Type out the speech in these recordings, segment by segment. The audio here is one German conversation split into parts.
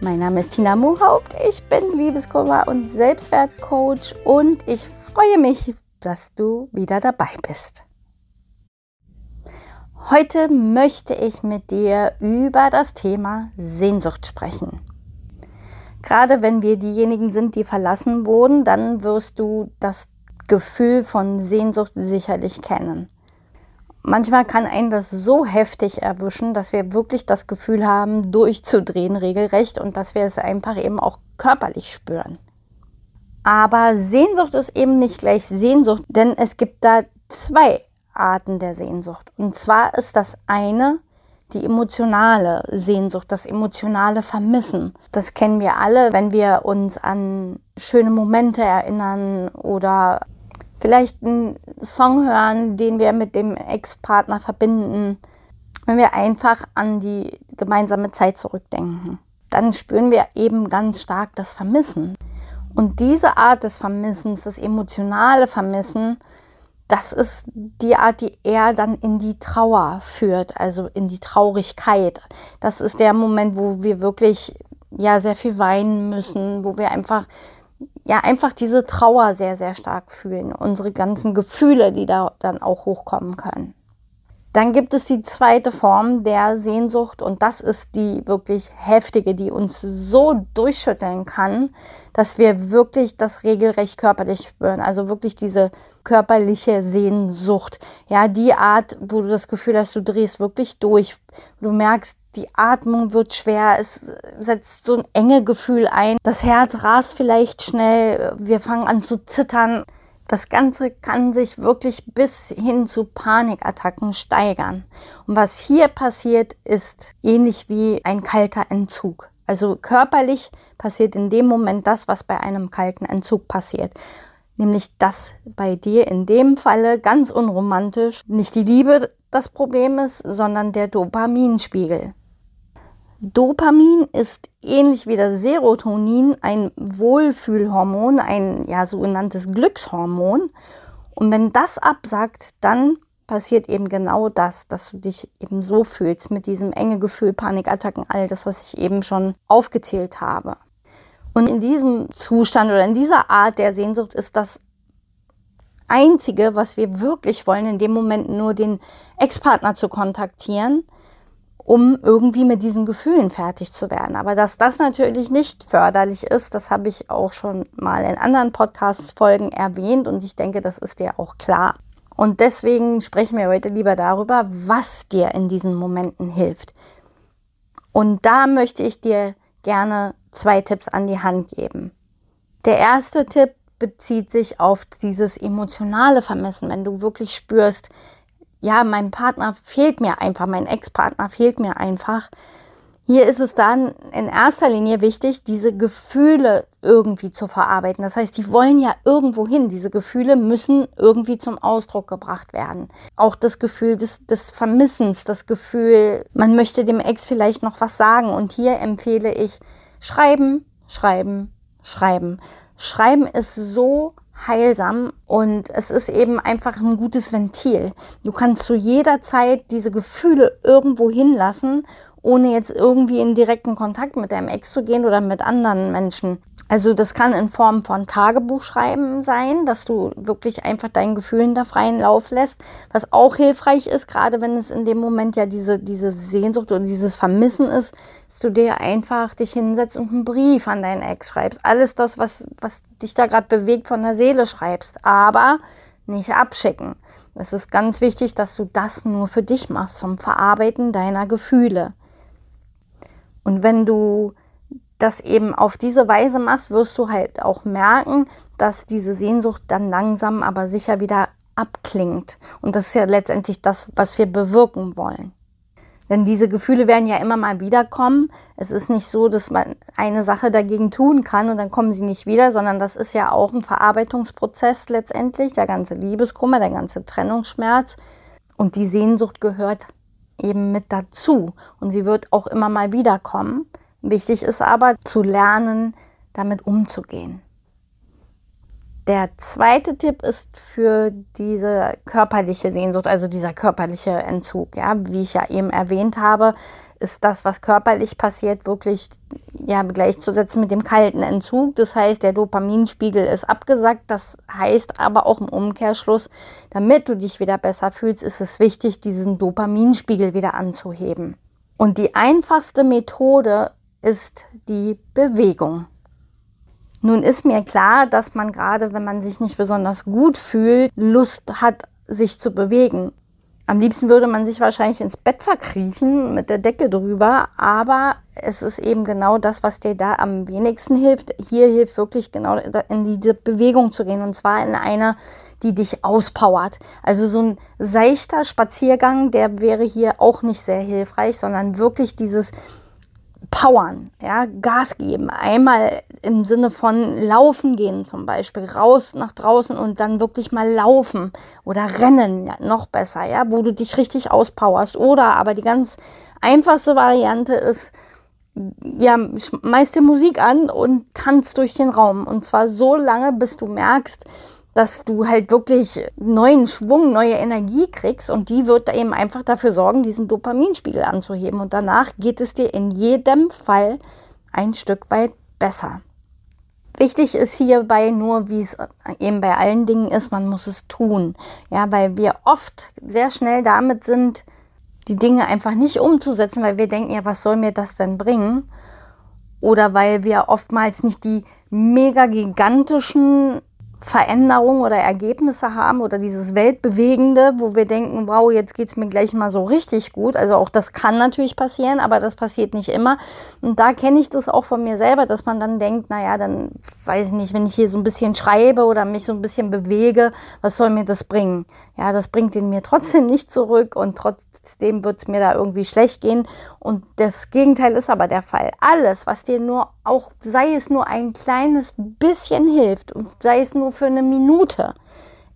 Mein Name ist Tina Mohaupt, ich bin Liebeskummer und Selbstwertcoach und ich freue mich, dass du wieder dabei bist. Heute möchte ich mit dir über das Thema Sehnsucht sprechen. Gerade wenn wir diejenigen sind, die verlassen wurden, dann wirst du das Gefühl von Sehnsucht sicherlich kennen manchmal kann einen das so heftig erwischen, dass wir wirklich das Gefühl haben, durchzudrehen regelrecht und dass wir es einfach eben auch körperlich spüren. Aber Sehnsucht ist eben nicht gleich Sehnsucht, denn es gibt da zwei Arten der Sehnsucht. Und zwar ist das eine die emotionale Sehnsucht, das emotionale Vermissen. Das kennen wir alle, wenn wir uns an schöne Momente erinnern oder vielleicht einen Song hören, den wir mit dem Ex-Partner verbinden, wenn wir einfach an die gemeinsame Zeit zurückdenken, dann spüren wir eben ganz stark das Vermissen. Und diese Art des Vermissens, das emotionale Vermissen, das ist die Art, die er dann in die Trauer führt, also in die Traurigkeit. Das ist der Moment, wo wir wirklich ja sehr viel weinen müssen, wo wir einfach ja einfach diese Trauer sehr, sehr stark fühlen, unsere ganzen Gefühle, die da dann auch hochkommen können. Dann gibt es die zweite Form der Sehnsucht und das ist die wirklich heftige, die uns so durchschütteln kann, dass wir wirklich das regelrecht körperlich spüren. Also wirklich diese körperliche Sehnsucht. Ja, die Art, wo du das Gefühl hast, du drehst wirklich durch. Du merkst, die Atmung wird schwer, es setzt so ein enge Gefühl ein. Das Herz rast vielleicht schnell, wir fangen an zu zittern. Das Ganze kann sich wirklich bis hin zu Panikattacken steigern. Und was hier passiert, ist ähnlich wie ein kalter Entzug. Also körperlich passiert in dem Moment das, was bei einem kalten Entzug passiert. Nämlich, dass bei dir in dem Falle ganz unromantisch nicht die Liebe das Problem ist, sondern der Dopaminspiegel. Dopamin ist ähnlich wie das Serotonin ein Wohlfühlhormon, ein ja sogenanntes Glückshormon. Und wenn das absagt, dann passiert eben genau das, dass du dich eben so fühlst mit diesem enge Gefühl, Panikattacken, all das, was ich eben schon aufgezählt habe. Und in diesem Zustand oder in dieser Art der Sehnsucht ist das Einzige, was wir wirklich wollen, in dem Moment nur den Ex-Partner zu kontaktieren um irgendwie mit diesen Gefühlen fertig zu werden. Aber dass das natürlich nicht förderlich ist, das habe ich auch schon mal in anderen Podcast-Folgen erwähnt und ich denke, das ist dir auch klar. Und deswegen sprechen wir heute lieber darüber, was dir in diesen Momenten hilft. Und da möchte ich dir gerne zwei Tipps an die Hand geben. Der erste Tipp bezieht sich auf dieses emotionale Vermissen, wenn du wirklich spürst, ja, mein Partner fehlt mir einfach, mein Ex-Partner fehlt mir einfach. Hier ist es dann in erster Linie wichtig, diese Gefühle irgendwie zu verarbeiten. Das heißt, die wollen ja irgendwo hin. Diese Gefühle müssen irgendwie zum Ausdruck gebracht werden. Auch das Gefühl des, des Vermissens, das Gefühl, man möchte dem Ex vielleicht noch was sagen. Und hier empfehle ich schreiben, schreiben, schreiben. Schreiben ist so heilsam und es ist eben einfach ein gutes Ventil. Du kannst zu jeder Zeit diese Gefühle irgendwo hinlassen, ohne jetzt irgendwie in direkten Kontakt mit deinem Ex zu gehen oder mit anderen Menschen. Also das kann in Form von Tagebuchschreiben sein, dass du wirklich einfach deinen Gefühlen da freien Lauf lässt, was auch hilfreich ist, gerade wenn es in dem Moment ja diese, diese Sehnsucht oder dieses Vermissen ist, dass du dir einfach dich hinsetzt und einen Brief an deinen Ex schreibst. Alles das, was, was dich da gerade bewegt, von der Seele schreibst, aber nicht abschicken. Es ist ganz wichtig, dass du das nur für dich machst, zum Verarbeiten deiner Gefühle. Und wenn du das eben auf diese Weise machst, wirst du halt auch merken, dass diese Sehnsucht dann langsam aber sicher wieder abklingt. Und das ist ja letztendlich das, was wir bewirken wollen. Denn diese Gefühle werden ja immer mal wiederkommen. Es ist nicht so, dass man eine Sache dagegen tun kann und dann kommen sie nicht wieder, sondern das ist ja auch ein Verarbeitungsprozess letztendlich, der ganze Liebeskummer, der ganze Trennungsschmerz. Und die Sehnsucht gehört eben mit dazu. Und sie wird auch immer mal wiederkommen. Wichtig ist aber zu lernen, damit umzugehen. Der zweite Tipp ist für diese körperliche Sehnsucht, also dieser körperliche Entzug. Ja, wie ich ja eben erwähnt habe, ist das, was körperlich passiert, wirklich ja, gleichzusetzen mit dem kalten Entzug. Das heißt, der Dopaminspiegel ist abgesackt. Das heißt aber auch im Umkehrschluss, damit du dich wieder besser fühlst, ist es wichtig, diesen Dopaminspiegel wieder anzuheben. Und die einfachste Methode ist die Bewegung. Nun ist mir klar, dass man gerade, wenn man sich nicht besonders gut fühlt, Lust hat, sich zu bewegen. Am liebsten würde man sich wahrscheinlich ins Bett verkriechen mit der Decke drüber, aber es ist eben genau das, was dir da am wenigsten hilft. Hier hilft wirklich genau in diese Bewegung zu gehen und zwar in eine, die dich auspowert. Also so ein seichter Spaziergang, der wäre hier auch nicht sehr hilfreich, sondern wirklich dieses powern, ja, Gas geben. Einmal im Sinne von laufen gehen zum Beispiel, raus nach draußen und dann wirklich mal laufen oder rennen, ja, noch besser, ja, wo du dich richtig auspowerst. Oder aber die ganz einfachste Variante ist, ja, schmeiß dir Musik an und tanzt durch den Raum. Und zwar so lange, bis du merkst, dass du halt wirklich neuen Schwung, neue Energie kriegst und die wird eben einfach dafür sorgen, diesen Dopaminspiegel anzuheben und danach geht es dir in jedem Fall ein Stück weit besser. Wichtig ist hierbei nur, wie es eben bei allen Dingen ist, man muss es tun. Ja, weil wir oft sehr schnell damit sind, die Dinge einfach nicht umzusetzen, weil wir denken, ja, was soll mir das denn bringen? Oder weil wir oftmals nicht die mega gigantischen Veränderungen oder Ergebnisse haben oder dieses Weltbewegende, wo wir denken, wow, jetzt geht's mir gleich mal so richtig gut. Also auch das kann natürlich passieren, aber das passiert nicht immer. Und da kenne ich das auch von mir selber, dass man dann denkt, naja, dann weiß ich nicht, wenn ich hier so ein bisschen schreibe oder mich so ein bisschen bewege, was soll mir das bringen? Ja, das bringt den mir trotzdem nicht zurück und trotzdem wird es mir da irgendwie schlecht gehen. Und das Gegenteil ist aber der Fall. Alles, was dir nur auch, sei es nur ein kleines bisschen hilft und sei es nur für eine Minute,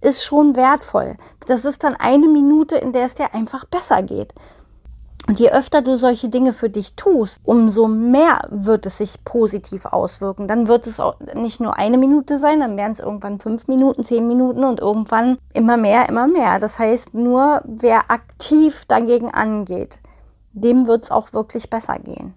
ist schon wertvoll. Das ist dann eine Minute, in der es dir einfach besser geht. Und je öfter du solche Dinge für dich tust, umso mehr wird es sich positiv auswirken. Dann wird es auch nicht nur eine Minute sein, dann werden es irgendwann fünf Minuten, zehn Minuten und irgendwann immer mehr, immer mehr. Das heißt, nur wer aktiv dagegen angeht, dem wird es auch wirklich besser gehen.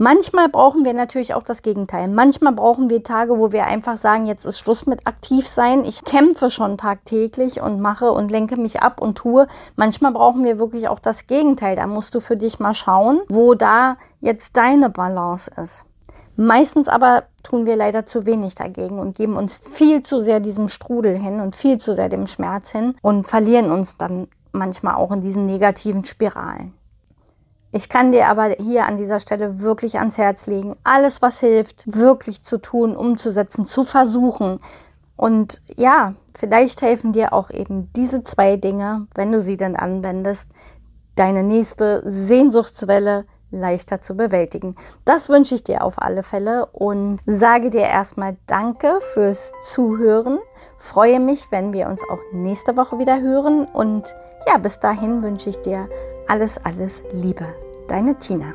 Manchmal brauchen wir natürlich auch das Gegenteil. Manchmal brauchen wir Tage, wo wir einfach sagen, jetzt ist Schluss mit aktiv sein. Ich kämpfe schon tagtäglich und mache und lenke mich ab und tue. Manchmal brauchen wir wirklich auch das Gegenteil. Da musst du für dich mal schauen, wo da jetzt deine Balance ist. Meistens aber tun wir leider zu wenig dagegen und geben uns viel zu sehr diesem Strudel hin und viel zu sehr dem Schmerz hin und verlieren uns dann manchmal auch in diesen negativen Spiralen. Ich kann dir aber hier an dieser Stelle wirklich ans Herz legen, alles, was hilft, wirklich zu tun, umzusetzen, zu versuchen. Und ja, vielleicht helfen dir auch eben diese zwei Dinge, wenn du sie dann anwendest, deine nächste Sehnsuchtswelle leichter zu bewältigen. Das wünsche ich dir auf alle Fälle und sage dir erstmal Danke fürs Zuhören. Freue mich, wenn wir uns auch nächste Woche wieder hören und ja, bis dahin wünsche ich dir alles, alles Liebe. Deine Tina.